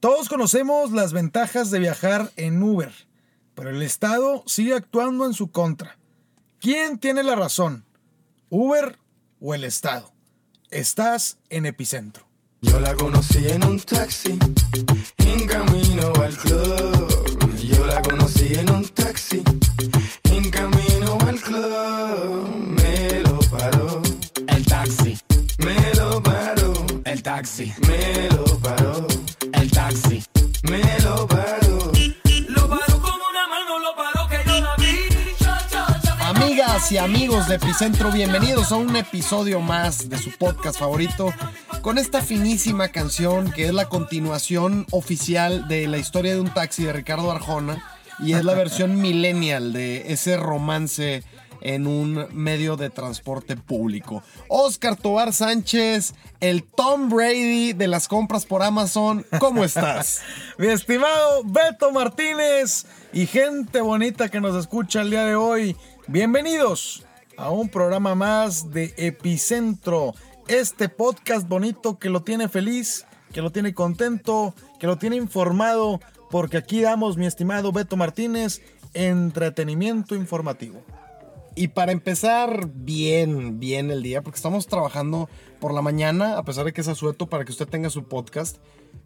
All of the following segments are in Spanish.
Todos conocemos las ventajas de viajar en Uber, pero el Estado sigue actuando en su contra. ¿Quién tiene la razón? ¿Uber o el Estado? Estás en epicentro. Yo la conocí en un taxi, en camino al club. Yo la conocí en un taxi, Amigas y amigos de Epicentro, bienvenidos a un episodio más de su podcast favorito con esta finísima canción que es la continuación oficial de la historia de un taxi de Ricardo Arjona y es la versión millennial de ese romance en un medio de transporte público. Oscar Tobar Sánchez, el Tom Brady de las compras por Amazon, ¿cómo estás? Mi estimado Beto Martínez y gente bonita que nos escucha el día de hoy, bienvenidos a un programa más de Epicentro, este podcast bonito que lo tiene feliz, que lo tiene contento, que lo tiene informado, porque aquí damos, mi estimado Beto Martínez, entretenimiento informativo. Y para empezar bien, bien el día, porque estamos trabajando por la mañana, a pesar de que es asueto para que usted tenga su podcast,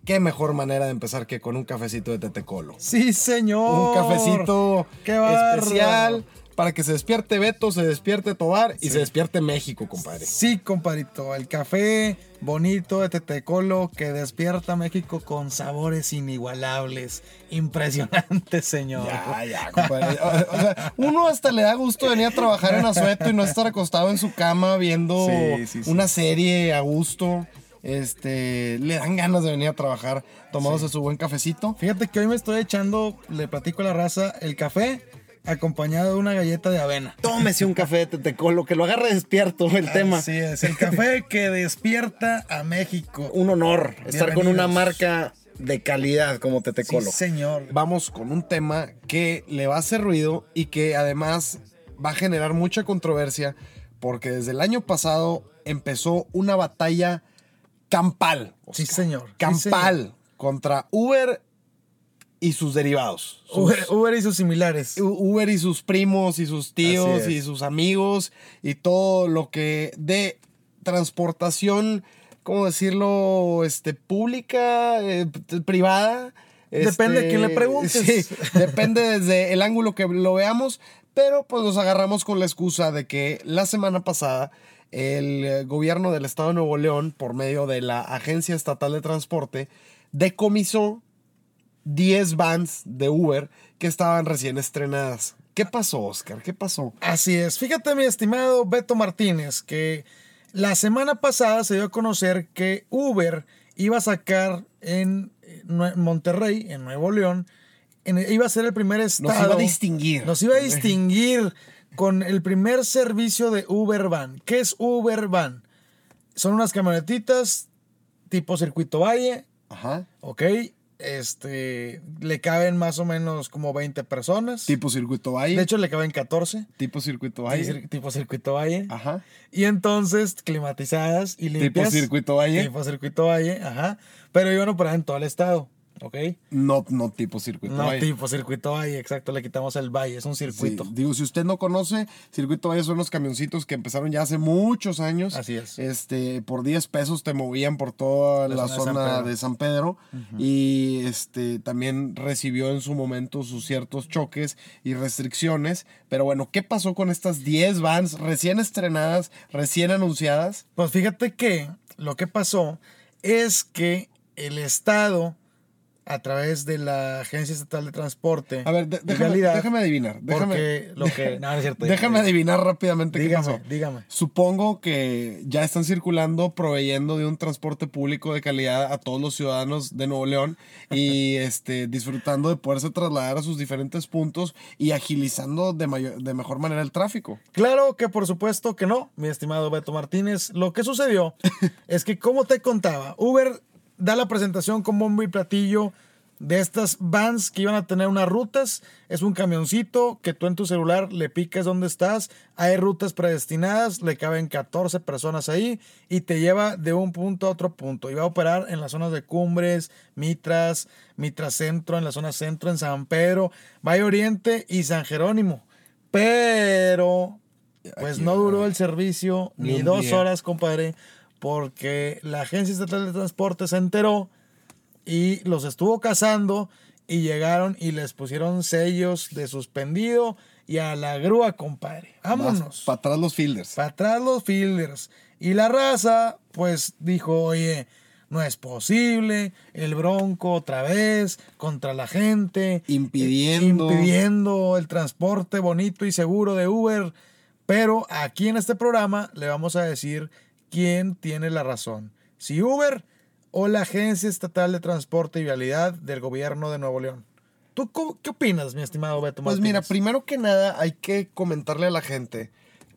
qué mejor manera de empezar que con un cafecito de Tetecolo. Sí, señor. Un cafecito Qué especial para que se despierte Beto, se despierte Tobar y se despierte México, compadre. Sí, compadrito, el café bonito de Tetecolo que despierta México con sabores inigualables. Impresionante, señor. Ya, ya, compadre. O, o sea, uno hasta le da gusto venir a trabajar en asueto y no estar acostado en su cama viendo Sí, sí, sí. una serie a gusto. Este, le dan ganas de venir a trabajar tomándose su buen cafecito. Fíjate que hoy me estoy echando, le platico a la raza, el café acompañado de una galleta de avena. Tómese un café de Tetecolo, que lo agarre despierto el tema. Así es, el café que despierta a México. Un honor estar con una marca de calidad como Sí, Tetecolo. señor. Vamos con un tema que le va a hacer ruido y que además va a generar mucha controversia porque desde el año pasado empezó una batalla campal. Sí, señor. Sí, Campal contra Uber y sus derivados. Sus- Uber, Uber y sus similares. Uber y sus primos y sus tíos y sus amigos y todo lo que de transportación, ¿cómo decirlo? Este, pública, eh, privada. Depende este, a quién le preguntes. Sí, depende desde el ángulo que lo veamos, pero pues nos agarramos con la excusa de que la semana pasada el eh, gobierno del estado de Nuevo León, por medio de la Agencia Estatal de Transporte, decomisó 10 vans de Uber que estaban recién estrenadas. ¿Qué pasó, Oscar? ¿Qué pasó? Así es. Fíjate, mi estimado Beto Martínez, que la semana pasada se dio a conocer que Uber iba a sacar en Monterrey, en Nuevo León, en- iba a ser el primer estado. iba a distinguir. Nos iba a distinguir con el primer servicio de Uber Van. ¿Qué es Uber Van? Son unas camionetitas tipo circuito valle, Ajá. ¿ok? Este, le caben más o menos como 20 personas. Tipo circuito valle. de hecho, le caben 14. tipo circuito valle. cir- tipo circuito valle. Ajá. Y entonces climatizadas y Tipo limpias. circuito valle. Tipo circuito valle, ajá. Pero iban a operar en todo el estado, ¿ok? No, no tipo circuito No valle. tipo circuito valle, exacto. Le quitamos el valle, es un Sí, circuito. digo, si usted no conoce, Circuito Valle son los camioncitos que empezaron ya hace muchos años. Así es. Este, por 10 pesos te movían por toda La la, zona de San zona Pedro. de San Pedro. Y este, también recibió en su momento sus ciertos choques y restricciones. Pero bueno, ¿qué pasó con estas 10 vans recién estrenadas, recién anunciadas? Pues fíjate que lo que pasó es que el Estado, a través de la Agencia Estatal de Transporte, A ver, de- déjame, déjame adivinar. Déjame, porque lo que. No, no es cierto. déjame adivinar rápidamente qué Dígame, pasó. dígame. Supongo que ya están circulando, proveyendo de un transporte público de calidad a todos los ciudadanos de Nuevo León y este, disfrutando de poderse trasladar a sus diferentes puntos y agilizando de, mayor- de mejor manera el tráfico. Claro que por supuesto que no, mi estimado Beto Martínez. Lo que sucedió es que, como te contaba, Uber da la presentación con bombo y platillo de estas vans que iban a tener unas rutas. Es un camioncito que tú en tu celular le picas dónde estás. Hay rutas predestinadas, le caben 14 personas ahí y te lleva de un punto a otro punto. Y va a operar en las zonas de Cumbres, Mitras, Mitras Centro, en la zona centro, en San Pedro, Valle Oriente y San Jerónimo. Pero, pues Aquí, no duró el servicio ni dos día. horas, compadre, porque la Agencia Estatal de Transporte se enteró y los estuvo cazando y llegaron y les pusieron sellos de suspendido y a la grúa, compadre. Vámonos. Para atrás los fielders. Para atrás los fielders. Y la raza, pues dijo, oye, no es posible, el bronco otra vez contra la gente. Impidiendo. eh, impidiendo el transporte bonito y seguro de Uber. Pero aquí en este programa le vamos a decir quién tiene la razón. Si Uber o la Agencia Estatal de Transporte y Vialidad del Gobierno de Nuevo León. ¿Tú qué opinas, mi estimado Beto Pues Martínez? mira, primero que nada hay que comentarle a la gente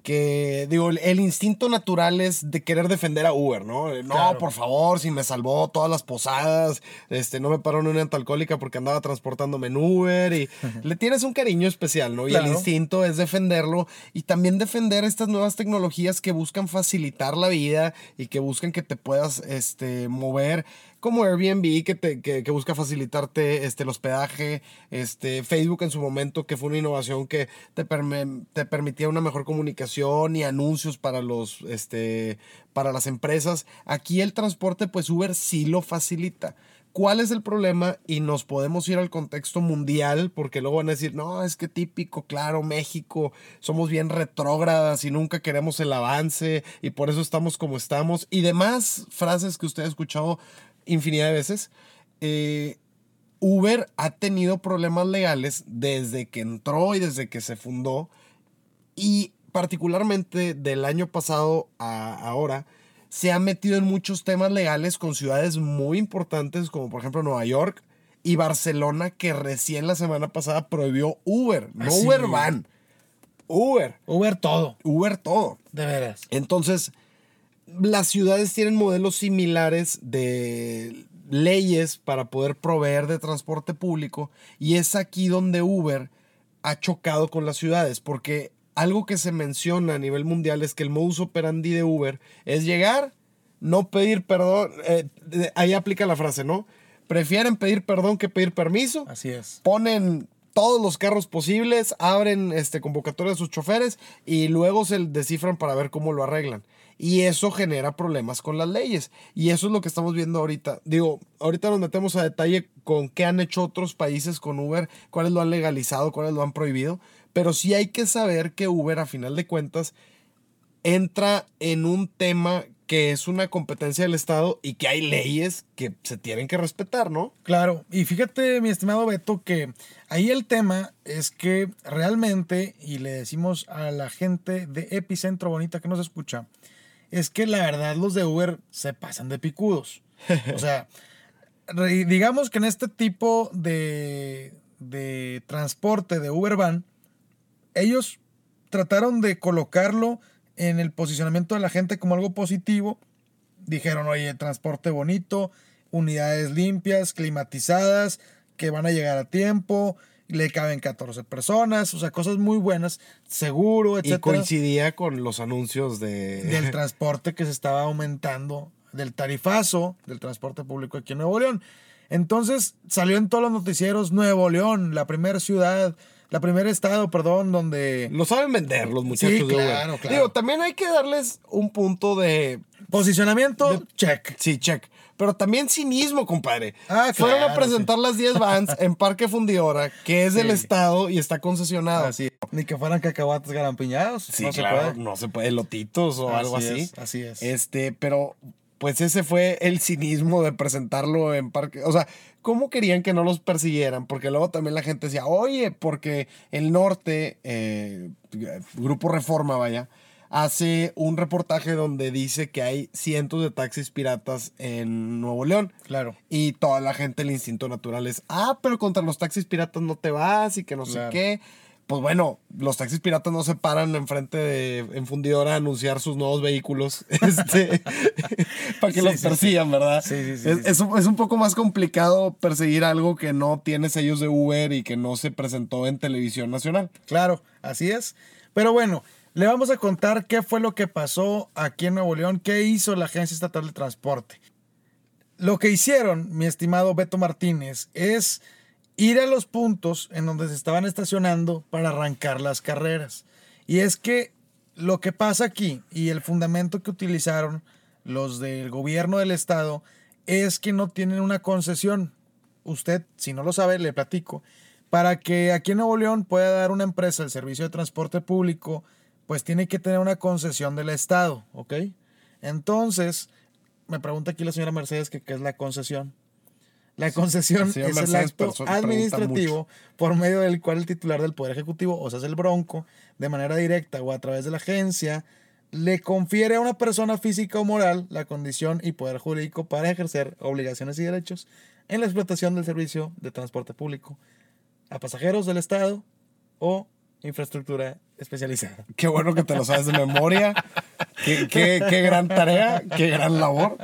que, digo, el- instinto natural es de querer defender a Uber, ¿no? No, Claro. por favor, si me salvó todas las posadas, este, no me paró en una alcohólica porque andaba transportándome en Uber y le tienes un cariño especial, ¿no? Y el instinto es defenderlo y también defender estas nuevas tecnologías que buscan facilitar la vida y que buscan que te puedas, este, mover como Airbnb que, te, que, busca facilitarte este, el hospedaje, este, Facebook en su momento que fue una innovación que te, perme- te permitía una mejor comunicación y anuncios para, los, este, para las empresas. Aquí el transporte pues Uber sí lo facilita. ¿Cuál es el problema? Y nos podemos ir al contexto mundial, porque luego van a decir, no, es que típico, claro, México, somos bien retrógradas y nunca queremos el avance y por eso estamos como estamos. Y demás frases que usted ha escuchado infinidad de veces. Eh, Uber ha tenido problemas legales desde que entró y desde que se fundó. Y particularmente del año pasado a ahora, se ha metido en muchos temas legales con ciudades muy importantes, como por ejemplo Nueva York y Barcelona, que recién la semana pasada prohibió Uber. No Así Uber. Van. Uber. Uber todo, Uber todo. de veras. Entonces, las ciudades tienen modelos similares de leyes para poder proveer de transporte público y es aquí donde Uber ha chocado con las ciudades porque algo que se menciona a nivel mundial es que el modus operandi de Uber es llegar, no pedir perdón, eh, ahí aplica la frase, ¿no? Prefieren pedir perdón que pedir permiso Así es. ponen todos los carros posibles, abren este, convocatoria de sus choferes y luego se descifran para ver cómo lo arreglan. Y eso genera problemas con las leyes. Y eso es lo que estamos viendo ahorita. Digo, ahorita nos metemos a detalle con qué han hecho otros países con Uber, cuáles lo han legalizado, cuáles lo han prohibido. Pero sí hay que saber que Uber, a final de cuentas, entra en un tema que es una competencia del Estado y que hay leyes que se tienen que respetar, ¿no? Claro, y fíjate, mi estimado Beto, que ahí el tema es que realmente, y le decimos a la gente de Epicentro Bonita que nos escucha, es que la verdad los de Uber se pasan de picudos. O sea, digamos que en este tipo de, de transporte de Uber Van, ellos trataron de colocarlo en el posicionamiento de la gente como algo positivo. Dijeron, oye, transporte bonito, unidades limpias, climatizadas, que van a llegar a tiempo, le caben 14 personas, o sea, cosas muy buenas, seguro, Y etcétera, coincidía con los anuncios de... del transporte que se estaba aumentando, del tarifazo del transporte público aquí en Nuevo León. Entonces salió en todos los noticieros Nuevo León, la primera ciudad, la primer estado, perdón, donde Lo saben vender los muchachos Sí, de claro, claro. Digo, también hay que darles un punto de... posicionamiento, check. Sí, check. Pero también cinismo, compadre. Ah, Fueron a presentar las 10 vans en Parque Fundidora, que es del Sí. Estado y está concesionado. Así, ni que fueran cacahuates garampiñados. Sí, no se claro, puede. no se puede, lotitos o Así algo así. es, así es. Este, pero pues ese fue el cinismo de presentarlo en parque. O sea, ¿cómo querían que no los persiguieran? Porque luego también la gente decía, oye, porque el norte, eh, Grupo Reforma, vaya, hace un reportaje donde dice que hay cientos de taxis piratas en Nuevo León. Claro. Y toda la gente, el instinto natural es, ah, pero contra los taxis piratas no te vas y que no sé qué. pues bueno, los taxis piratas no se paran enfrente de en fundidora a anunciar sus nuevos vehículos este, para que Sí, los sí, sí. persigan, ¿verdad? Sí, sí, sí, es, es un, es un poco más complicado perseguir algo que no tiene sellos de Uber y que no se presentó en televisión nacional. Claro, así es. Pero bueno, le vamos a contar qué fue lo que pasó aquí en Nuevo León, qué hizo la Agencia Estatal de Transporte. Lo que hicieron, mi estimado Beto Martínez, es ir a los puntos en donde se estaban estacionando para arrancar las carreras. Y es que lo que pasa aquí y el fundamento que utilizaron los del gobierno del estado es que no tienen una concesión. Usted, si no lo sabe, le platico. Para que aquí en Nuevo León pueda dar una empresa el servicio de transporte público, pues tiene que tener una concesión del estado, ¿ok? Entonces, me pregunta aquí la señora Mercedes que qué es la concesión. La concesión es el acto administrativo por medio del cual el titular del Poder Ejecutivo, o sea, es el Bronco, de manera directa o a través de la agencia, le confiere a una persona física o moral la condición y poder jurídico para ejercer obligaciones y derechos en la explotación del servicio de transporte público a pasajeros del Estado o infraestructura especializada. Qué bueno que te lo sabes de memoria. Qué, qué- qué gran tarea, qué gran labor.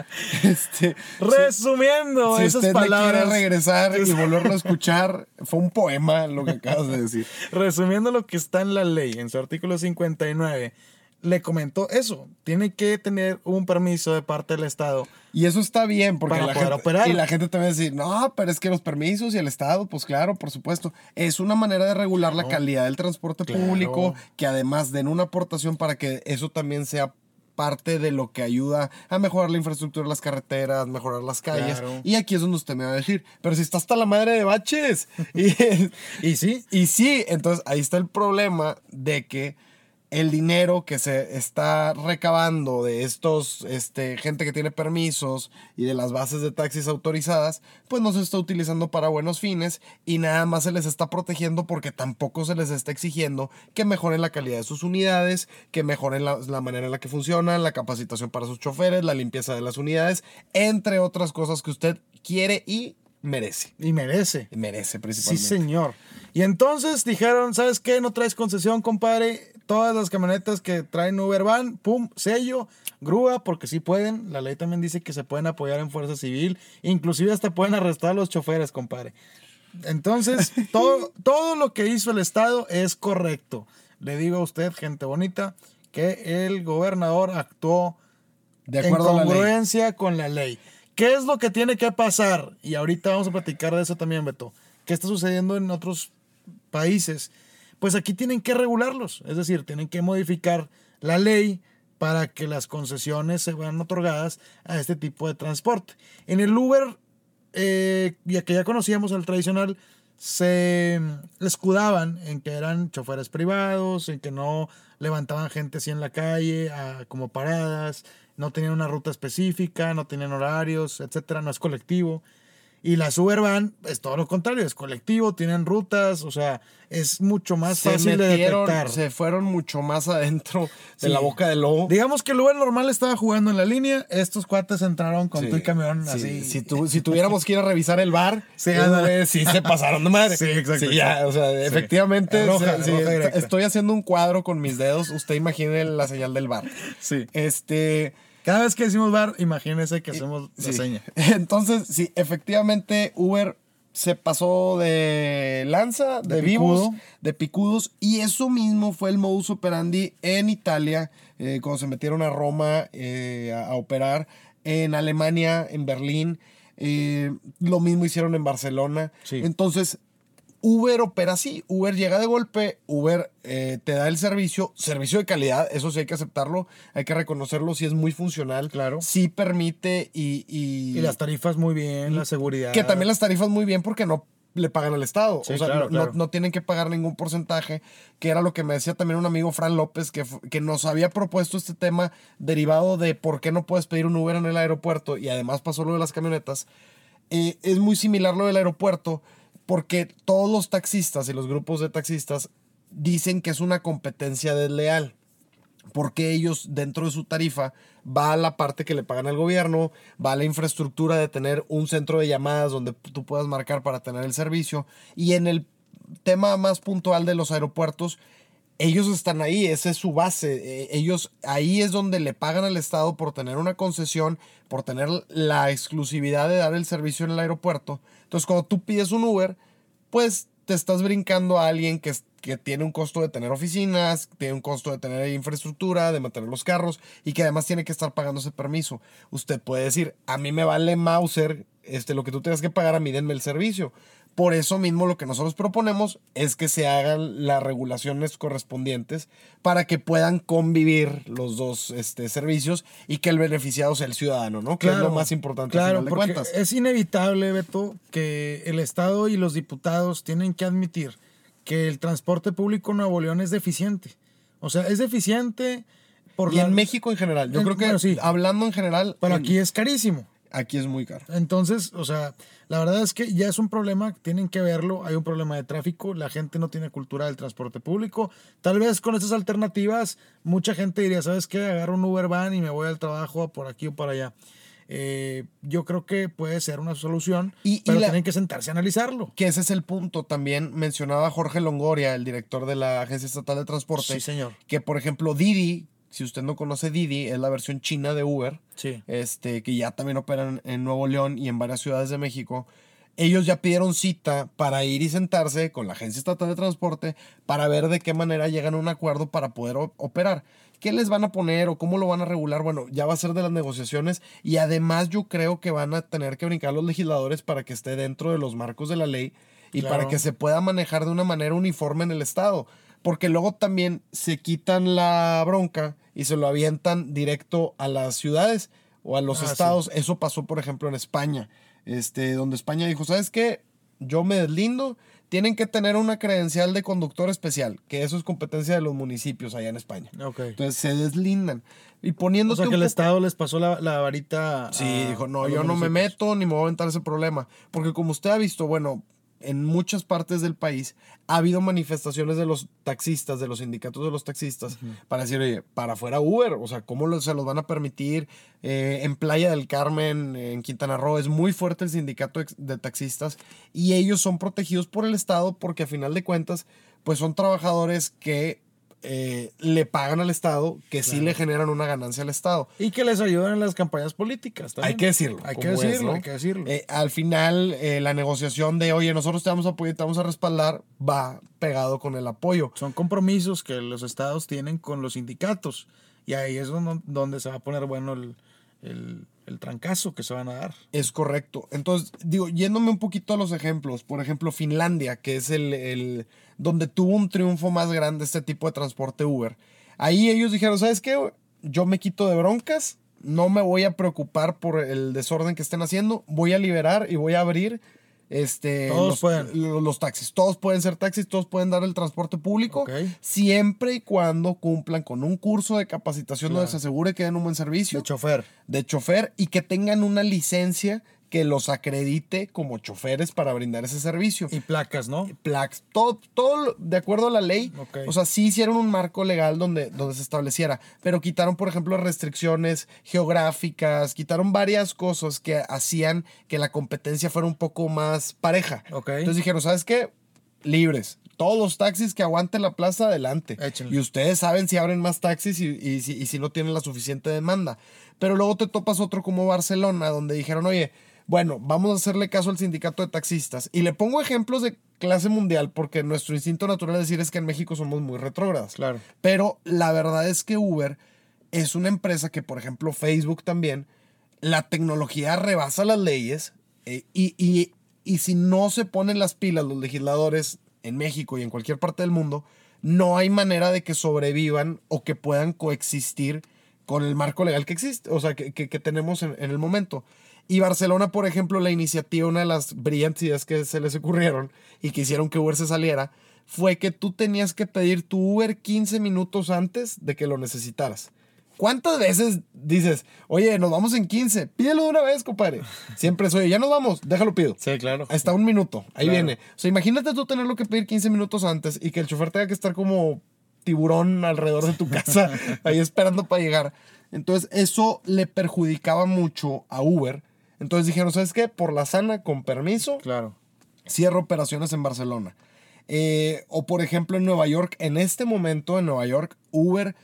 Este, Resumiendo si esas usted le palabras, quiere regresar y volverlo a escuchar, fue un poema lo que acabas de decir. resumiendo lo que está en la ley, en su artículo 59, le comentó eso. Tiene que tener un permiso de parte del Estado. Y eso está bien, porque Para la poder gente, operar. y la gente te va a decir, no, pero es que los permisos y el Estado, pues claro, por supuesto, es una manera de regular la calidad del transporte Claro. público, que además den una aportación para que eso también sea parte de lo que ayuda a mejorar la infraestructura las carreteras, mejorar las calles. Claro. Y aquí es donde usted me va a decir, pero si está hasta la madre de baches. y, Y sí, y sí, entonces ahí está el problema de que el dinero que se está recabando de estos, este, gente que tiene permisos y de las bases de taxis autorizadas, pues no se está utilizando para buenos fines y nada más se les está protegiendo porque tampoco se les está exigiendo que mejoren la calidad de sus unidades, que mejoren la, la manera en la que funcionan, la capacitación para sus choferes, la limpieza de las unidades, entre otras cosas que usted quiere y merece. y merece. Merece Sí, principalmente. señor. Y entonces dijeron, ¿sabes qué? No traes concesión, compadre. Todas las camionetas que traen Uber van, pum, sello, grúa, porque sí pueden. La ley también dice que se pueden apoyar en fuerza civil. Inclusive hasta pueden arrestar a los choferes, compadre. Entonces, todo, todo lo que hizo el Estado es correcto. Le digo a usted, gente bonita, que el gobernador actuó De en acuerdo a la ley. congruencia con la ley. ¿Qué es lo que tiene que pasar? Y ahorita vamos a platicar de eso también, Beto. ¿Qué está sucediendo en otros países? Pues aquí tienen que regularlos, es decir, tienen que modificar la ley para que las concesiones se vean otorgadas a este tipo de transporte. En el Uber, eh, ya que ya conocíamos el tradicional, se escudaban en que eran choferes privados, en que no levantaban gente así en la calle, a- como paradas, no tenían una ruta específica, no tenían horarios, etcétera, no es colectivo. Y las Uber van, es todo lo contrario, es colectivo, tienen rutas, o sea, es mucho más se fácil de metieron, detectar. se fueron mucho más adentro de la boca del lobo. Digamos que el Uber normal estaba jugando en la línea, estos cuates entraron con Sí, tu camión sí, así. Si, tu- si tuviéramos que ir a revisar el bar, Sí, ándale. sí se pasaron de madre. Sí, exacto, Sí, ya, o sea, efectivamente, Roja, estoy haciendo un cuadro con mis dedos. Usted imagine la señal del bar. Sí. Este. Cada vez que decimos bar, imagínense que hacemos la sí. seña. Entonces, sí, efectivamente, Uber se pasó de lanza, de, De vivos, picudo. de picudos, y eso mismo fue el modus operandi en Italia, eh, cuando se metieron a Roma eh, a, a operar, en Alemania, en Berlín, eh, lo mismo hicieron en Barcelona. Sí. Entonces, Uber opera así, Uber llega de golpe, Uber eh, te da el servicio, servicio de calidad, eso sí hay que aceptarlo, hay que reconocerlo, sí es muy funcional, Claro. sí permite y... Y, Y las tarifas muy bien, la seguridad. que también las tarifas muy bien porque no le pagan al Estado. Sí, o sea, claro, no, claro. no- no tienen que pagar ningún porcentaje, que era lo que me decía también un amigo, Fran López, que, que nos había propuesto este tema derivado de por qué no puedes pedir un Uber en el aeropuerto y además pasó lo de las camionetas. Eh, es muy similar lo del aeropuerto porque todos los taxistas y los grupos de taxistas dicen que es una competencia desleal porque ellos dentro de su tarifa va la parte que le pagan al gobierno, va la infraestructura de tener un centro de llamadas donde tú puedas marcar para tener el servicio y en el tema más puntual de los aeropuertos, ellos están ahí, esa es su base. eh, Ellos ahí es donde le pagan al Estado por tener una concesión, por tener la exclusividad de dar el servicio en el aeropuerto. Entonces, cuando tú pides un Uber, pues te estás brincando a alguien que, que tiene un costo de tener oficinas, tiene un costo de tener infraestructura, de mantener los carros y que además tiene que estar pagando ese permiso. Usted puede decir, a mí me vale Mauser este, lo que tú tengas que pagar, a mí denme el servicio. Por eso mismo lo que nosotros proponemos es que se hagan las regulaciones correspondientes para que puedan convivir los dos este, servicios y que el beneficiado sea el ciudadano, ¿no? Que es lo más importante Claro, al final de porque cuentas. es inevitable, Beto, que el Estado y los diputados tienen que admitir que el transporte público en Nuevo León es deficiente. O sea, es deficiente por Y la- en México en general. Yo En- creo que bueno, sí. hablando en general, Pero en- aquí es carísimo. Aquí es muy caro. Entonces, o sea, la verdad es que ya es un problema, tienen que verlo, hay un problema de tráfico, la gente no tiene cultura del transporte público. Tal vez con estas alternativas, mucha gente diría, ¿sabes qué? Agarro un Uber van y me voy al trabajo por aquí o por allá. Eh, yo creo que puede ser una solución, Y- y pero la- tienen que sentarse a analizarlo. Que ese es el punto. También mencionaba Jorge Longoria, el director de la Agencia Estatal de Transporte. Sí, señor. Que, por ejemplo, Didi, si usted no conoce Didi, es la versión china de Uber. Sí. Este, que ya también operan en Nuevo León y en varias ciudades de México. Ellos ya pidieron cita para ir y sentarse con la Agencia Estatal de Transporte para ver de qué manera llegan a un acuerdo para poder operar. ¿Qué les van a poner o cómo lo van a regular? Bueno, ya va a ser de las negociaciones y además yo creo que van a tener que brincar los legisladores para que esté dentro de los marcos de la ley y Claro. para que se pueda manejar de una manera uniforme en el Estado. Porque luego también se quitan la bronca y se lo avientan directo a las ciudades o a los Ah, sí. estados. Eso pasó, por ejemplo, en España, este, donde España dijo, ¿sabes qué? Yo me deslindo, tienen que tener una credencial de conductor especial, que eso es competencia de los municipios allá en España. Entonces se deslindan. Y O poniéndote sea, que el poco- Estado les pasó la, la varita. Sí, dijo, no, yo no me meto ni me voy a aventar ese problema. Porque como usted ha visto, bueno, en muchas partes del país ha habido manifestaciones de los taxistas, de los sindicatos de los taxistas, para decir, oye, para afuera Uber, o sea, ¿cómo lo- se los van a permitir? Eh, en Playa del Carmen, en Quintana Roo, es muy fuerte el sindicato de taxistas y ellos son protegidos por el Estado porque a final de cuentas, pues son trabajadores que eh, le pagan al Estado, que sí le generan una ganancia al Estado. Y que les ayudan en las campañas políticas. también. Hay que decirlo. Hay que como es, decirlo, ¿no? hay que decirlo. Eh, al final, eh, la negociación de, oye, nosotros te vamos a apoyar, te vamos a respaldar, va pegado con el apoyo. Son compromisos que los estados tienen con los sindicatos. Y ahí es donde, donde se va a poner bueno el, el- el trancazo que se van a dar. Es correcto. Entonces, digo, yéndome un poquito a los ejemplos, por ejemplo, Finlandia, que es el, el- donde tuvo un triunfo más grande este tipo de transporte Uber. Ahí ellos dijeron, ¿sabes qué? Yo me quito de broncas, no me voy a preocupar por el desorden que estén haciendo, voy a liberar y voy a abrir este, Todos los, pueden. lo- los taxis. Todos pueden ser taxis, todos pueden dar el transporte público, siempre y cuando cumplan con un curso de capacitación donde se asegure que den un buen servicio De chofer. de chofer y que tengan una licencia que los acredite como choferes para brindar ese servicio. Y placas, ¿no? Plax, todo, todo lo- de acuerdo a la ley. O sea, sí hicieron un marco legal donde, donde se estableciera, pero quitaron, por ejemplo, restricciones geográficas, quitaron varias cosas que hacían que la competencia fuera un poco más pareja. Entonces dijeron, ¿sabes qué? Libres. Todos los taxis que aguanten la plaza, adelante. Échenle. Y ustedes saben si abren más taxis y, y si, y si no tienen la suficiente demanda. Pero luego te topas otro como Barcelona, donde dijeron, oye, bueno, vamos a hacerle caso al sindicato de taxistas. Y le pongo ejemplos de clase mundial, porque nuestro instinto natural es decir es que en México somos muy retrógradas. Claro. Pero la verdad es que Uber es una empresa que, por ejemplo, Facebook también, la tecnología rebasa las leyes eh, y, y- y si no se ponen las pilas los legisladores en México y en cualquier parte del mundo, no hay manera de que sobrevivan o que puedan coexistir con el marco legal que existe, o sea, que, que- que tenemos en, en el momento. Y Barcelona, por ejemplo, la iniciativa, una de las brillantes ideas que se les ocurrieron y que hicieron que Uber se saliera, fue que tú tenías que pedir tu Uber 15 minutos antes de que lo necesitaras. ¿Cuántas veces dices, oye, nos vamos en 15? Pídelo de una vez, compadre. Siempre es, oye, ya nos vamos, déjalo pido. Sí, claro. Hasta un minuto, ahí Claro. viene. O sea, imagínate tú tenerlo que pedir 15 minutos antes y que el chofer tenga que estar como tiburón alrededor de tu casa, ahí esperando para llegar. Entonces, eso le perjudicaba mucho a Uber. Entonces dijeron, ¿sabes qué? Por la sana, con permiso, Claro. cierra operaciones en Barcelona. Eh, o por ejemplo en Nueva York, en este momento en Nueva York, Uber,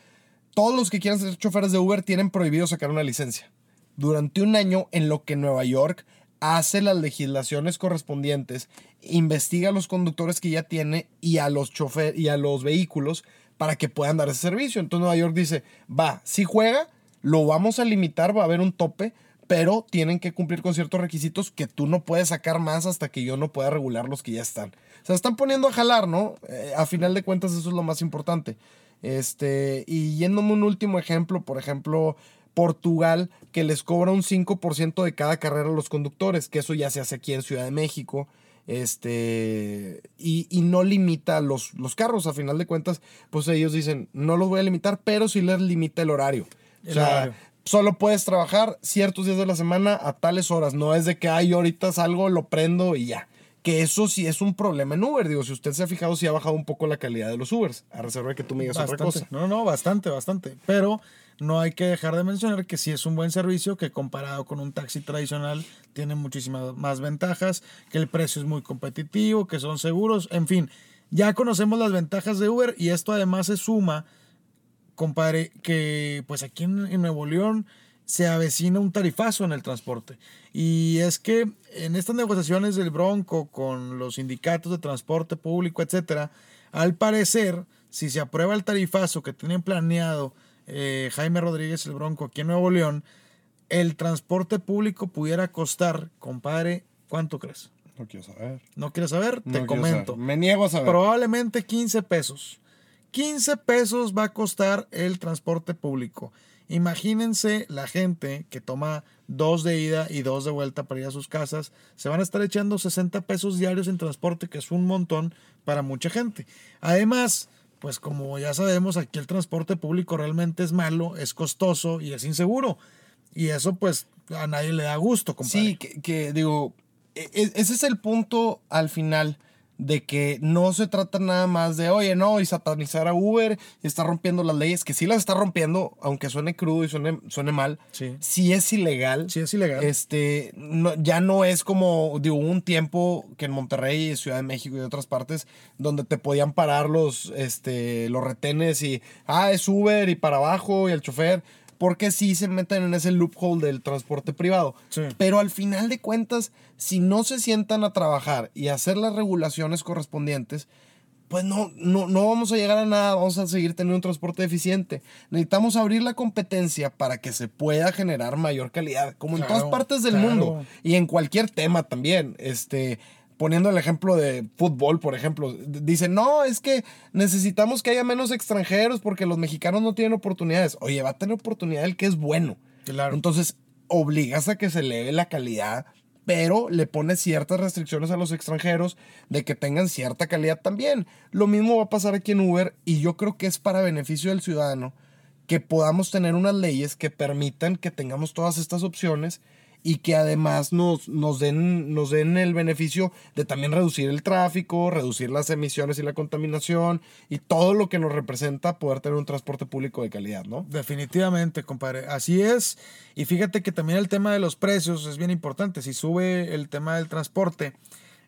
todos los que quieran ser choferes de Uber tienen prohibido sacar una licencia. Durante un año en lo que Nueva York hace las legislaciones correspondientes, investiga a los conductores que ya tiene y a los chofer y a los vehículos para que puedan dar ese servicio. Entonces Nueva York dice, va, si juega, lo vamos a limitar, va a haber un tope, pero tienen que cumplir con ciertos requisitos que tú no puedes sacar más hasta que yo no pueda regular los que ya están. O sea, están poniendo a jalar, ¿no? Eh, a final de cuentas eso es lo más importante. Este, y yéndome un último ejemplo, por ejemplo, Portugal, que les cobra un 5% de cada carrera a los conductores, que eso ya se hace aquí en Ciudad de México. Este, y, y no limita los, los carros, a final de cuentas, pues ellos dicen, no los voy a limitar, pero sí les limita el horario. O sea, horario. Solo puedes trabajar ciertos días de la semana a tales horas. No es de que, ay, ahorita salgo, lo prendo y ya. Que eso sí es un problema en Uber. Digo, si usted se ha fijado, sí ha bajado un poco la calidad de los Ubers. A reserva de que tú me digas otra cosa. No, no, bastante, bastante. Pero no hay que dejar de mencionar que sí es un buen servicio que comparado con un taxi tradicional tiene muchísimas más ventajas, que el precio es muy competitivo, que son seguros, en fin. Ya conocemos las ventajas de Uber y esto además se suma, compadre, que pues aquí en, en Nuevo León se avecina un tarifazo en el transporte. Y es que en estas negociaciones del Bronco con los sindicatos de transporte público, etcétera, al parecer, si se aprueba el tarifazo que tienen planeado eh, Jaime Rodríguez el Bronco aquí en Nuevo León, el transporte público pudiera costar, compadre, ¿cuánto crees? No quiero saber. ¿No quieres saber? No Te comento. saber. Me niego a saber. Probablemente 15 pesos. 15 pesos va a costar el transporte público. Imagínense la gente que toma dos de ida y dos de vuelta para ir a sus casas. Se van a estar echando 60 pesos diarios en transporte, que es un montón para mucha gente. Además, pues como ya sabemos, aquí el transporte público realmente es malo, es costoso y es inseguro. Y eso pues a nadie le da gusto, compadre. Sí, que, que, digo, e- e- ese es el punto al final de que no se trata nada más de, oye, no, y satanizar a Uber y está rompiendo las leyes, que sí las está rompiendo, aunque suene crudo y suene, suene mal, Sí. es ilegal. Sí, es ilegal. Este, no- ya no es como, digo, un tiempo que en Monterrey, Ciudad de México y otras partes, donde te podían parar los, este, los retenes y, ah, es Uber y para abajo y el chofer, porque sí se meten en ese loophole del transporte privado. Sí. Pero al final de cuentas, si no se sientan a trabajar y hacer las regulaciones correspondientes, pues no, no, no vamos a llegar a nada, vamos a seguir teniendo un transporte eficiente. Necesitamos abrir la competencia para que se pueda generar mayor calidad, como en todas partes del claro. mundo y en cualquier tema también. Este, poniendo el ejemplo de fútbol, por ejemplo, dicen, no, es que necesitamos que haya menos extranjeros porque los mexicanos no tienen oportunidades. Oye, va a tener oportunidad el que es bueno. Claro. Entonces, obligas a que se eleve la calidad, pero le pones ciertas restricciones a los extranjeros de que tengan cierta calidad también. Lo mismo va a pasar aquí en Uber y yo creo que es para beneficio del ciudadano que podamos tener unas leyes que permitan que tengamos todas estas opciones y que además nos, nos, den, nos den el beneficio de también reducir el tráfico, reducir las emisiones y la contaminación y todo lo que nos representa poder tener un transporte público de calidad, ¿no? Definitivamente, compadre. Así es. Y fíjate que también el tema de los precios es bien importante. Si sube el tema del transporte,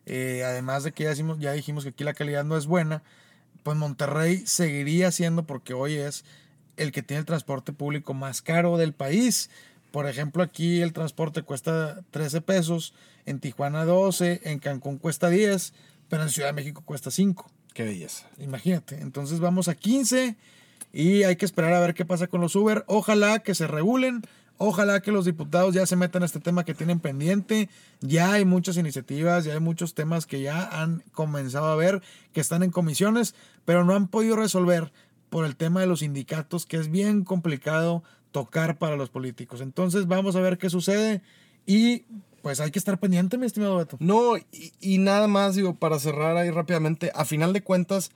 eh, además de que ya dijimos, ya dijimos que aquí la calidad no es buena, pues Monterrey seguiría siendo, porque hoy es el que tiene el transporte público más caro del país. Por ejemplo, aquí el transporte cuesta 13 pesos, en Tijuana 12, en Cancún cuesta 10, pero en Ciudad de México cuesta 5. Qué belleza. Imagínate. Entonces vamos a 15 y hay que esperar a ver qué pasa con los Uber. Ojalá que se regulen. Ojalá que los diputados ya se metan a este tema que tienen pendiente. Ya hay muchas iniciativas, ya hay muchos temas que ya han comenzado a ver, que están en comisiones, pero no han podido resolver por el tema de los sindicatos, que es bien complicado tocar para los políticos. Entonces vamos a ver qué sucede y pues hay que estar pendiente, mi estimado Beto. No, y, y nada más, digo, para cerrar ahí rápidamente, a final de cuentas,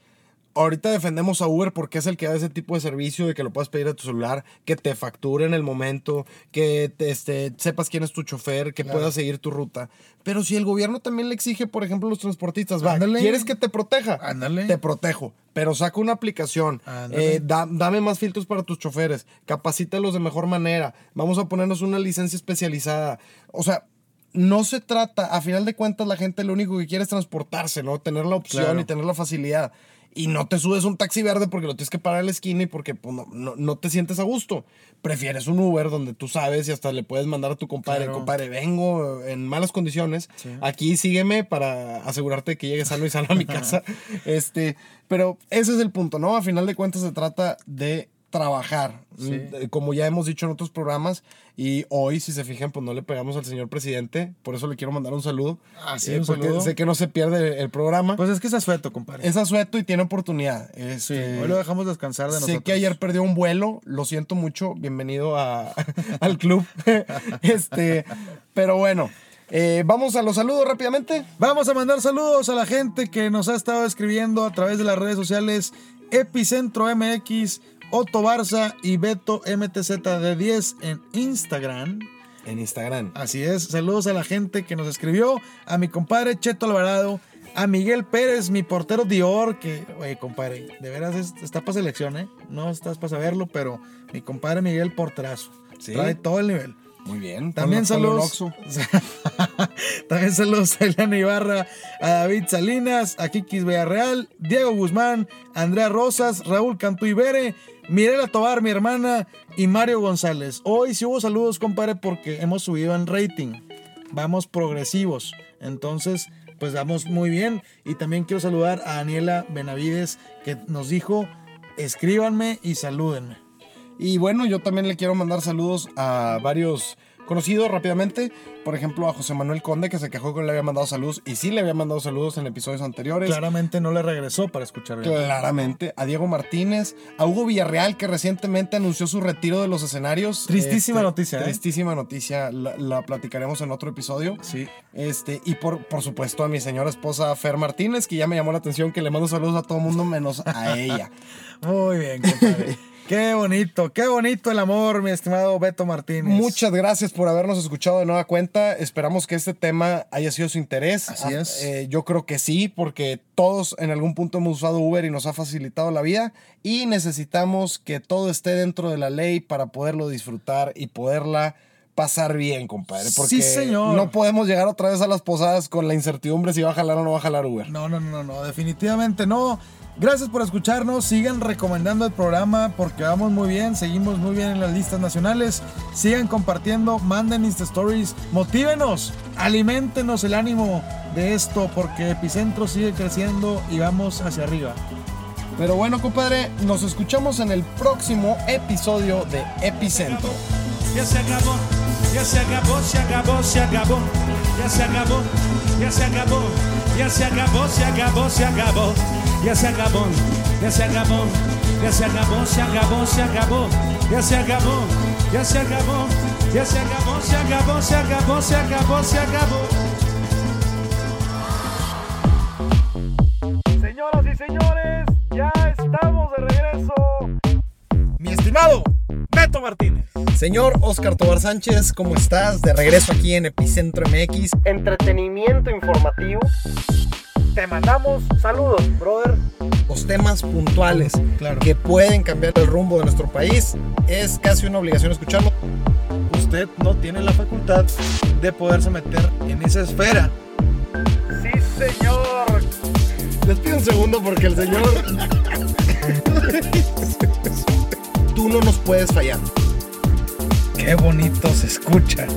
ahorita defendemos a Uber porque es el que da ese tipo de servicio de que lo puedas pedir a tu celular, que te facture en el momento, que te, este, sepas quién es tu chofer, que puedas seguir tu ruta. Pero si el gobierno también le exige, por ejemplo, a los transportistas, va. ¿quieres que te proteja? Ándale. Te protejo. Pero saca una aplicación, eh, da- dame más filtros para tus choferes, capacítalos de mejor manera, vamos a ponernos una licencia especializada. O sea, no se trata, a final de cuentas la gente lo único que quiere es transportarse, ¿no? Tener la opción Claro. y tener la facilidad. Y no te subes un taxi verde porque lo tienes que parar en la esquina y porque pues, no, no- no te sientes a gusto. Prefieres un Uber donde tú sabes y hasta le puedes mandar a tu compadre, Claro. compadre, vengo en malas condiciones. Aquí sígueme para asegurarte que llegues sano y sano a mi casa. este, pero ese es el punto, ¿no? A final de cuentas se trata de trabajar, Sí. Mm, como ya hemos dicho en otros programas, y hoy, si se fijan, pues no le pegamos al señor presidente, por eso le quiero mandar un saludo. Ah, sí, Eh, un porque saludo. sé que no se pierde el programa. Pues es que es asueto, compadre. es asueto y tiene oportunidad. sí, Este, hoy lo dejamos descansar de Sé nosotros. que ayer perdió un vuelo, lo siento mucho, bienvenido a- al club. este, pero bueno, eh, vamos a los saludos rápidamente. Vamos a mandar saludos a la gente que nos ha estado escribiendo a través de las redes sociales Epicentro MX, Otto Barza y Beto MTZ de 10 en Instagram. En Instagram. Así es, saludos a la gente que nos escribió, a mi compadre Cheto Alvarado, a Miguel Pérez, mi portero Dior, que, oye, compadre, de veras es- está para selección, ¿eh? No estás para saber verlo, pero mi compadre Miguel Porterazo. Sí. Trae todo el nivel. Muy bien. También saludos. También saludos a Eliana Ibarra, a David Salinas, a Kikis Villarreal, Diego Guzmán, Andrea Rosas, Raúl Cantú Ibere, Mirela Tobar, mi hermana, y Mario González. Hoy sí hubo saludos, compadre, porque hemos subido en rating. Vamos progresivos. Entonces, pues vamos muy bien. Y también quiero saludar a Daniela Benavides, que nos dijo, escríbanme y salúdenme. Y bueno, yo también le quiero mandar saludos a varios conocidos rápidamente. Por ejemplo, a José Manuel Conde, que se quejó que le había mandado saludos. Y sí le había mandado saludos en episodios anteriores. Claramente no le regresó para escuchar bien. Claramente. A Diego Martínez. A Hugo Villarreal, que recientemente anunció su retiro de los escenarios. Este, Tristísima noticia, ¿eh? Tristísima noticia. La, la platicaremos en otro episodio. Sí. Este, y por, por supuesto a mi señora esposa Fer Martínez, que ya me llamó la atención que le mando saludos a todo el mundo menos a ella. Muy bien, compadre. qué bonito, qué bonito el amor, mi estimado Beto Martínez. Muchas gracias por habernos escuchado de nueva cuenta. Esperamos que este tema haya sido su interés. Así Ah, es. eh, yo creo que sí, porque todos en algún punto hemos usado Uber y nos ha facilitado la vida. Y necesitamos que todo esté dentro de la ley para poderlo disfrutar y poderla pasar bien, compadre. Porque Sí, señor. no podemos llegar otra vez a las posadas con la incertidumbre si va a jalar o no va a jalar Uber. No, no, no, no, definitivamente no. Gracias por escucharnos. Sigan recomendando el programa porque vamos muy bien, seguimos muy bien en las listas nacionales. Sigan compartiendo, manden Insta Stories, motívenos, aliméntenos el ánimo de esto porque Epicentro sigue creciendo y vamos hacia arriba. Pero bueno, compadre, nos escuchamos en el próximo episodio de Epicentro. Ya se acabó, ya se acabó, se acabó, se acabó, ya se acabó, ya se acabó, ya se acabó, se acabó, se acabó, ya se acabó, ya se acabó, ya se acabó, se acabó, se acabó, ya se acabó, ya se acabó, ya se acabó, se acabó, se acabó, se acabó, se acabó. Beto Martínez. Señor Oscar Tobar Sánchez, ¿cómo estás? De regreso aquí en Epicentro MX. Entretenimiento informativo. Te mandamos saludos, brother. Los temas puntuales Claro. que pueden cambiar el rumbo de nuestro país. Es casi una obligación escucharlo. Usted no tiene la facultad de poderse meter en esa esfera. Sí, señor. Les pido un segundo porque el señor... No nos puedes fallar. Qué bonito se escucha.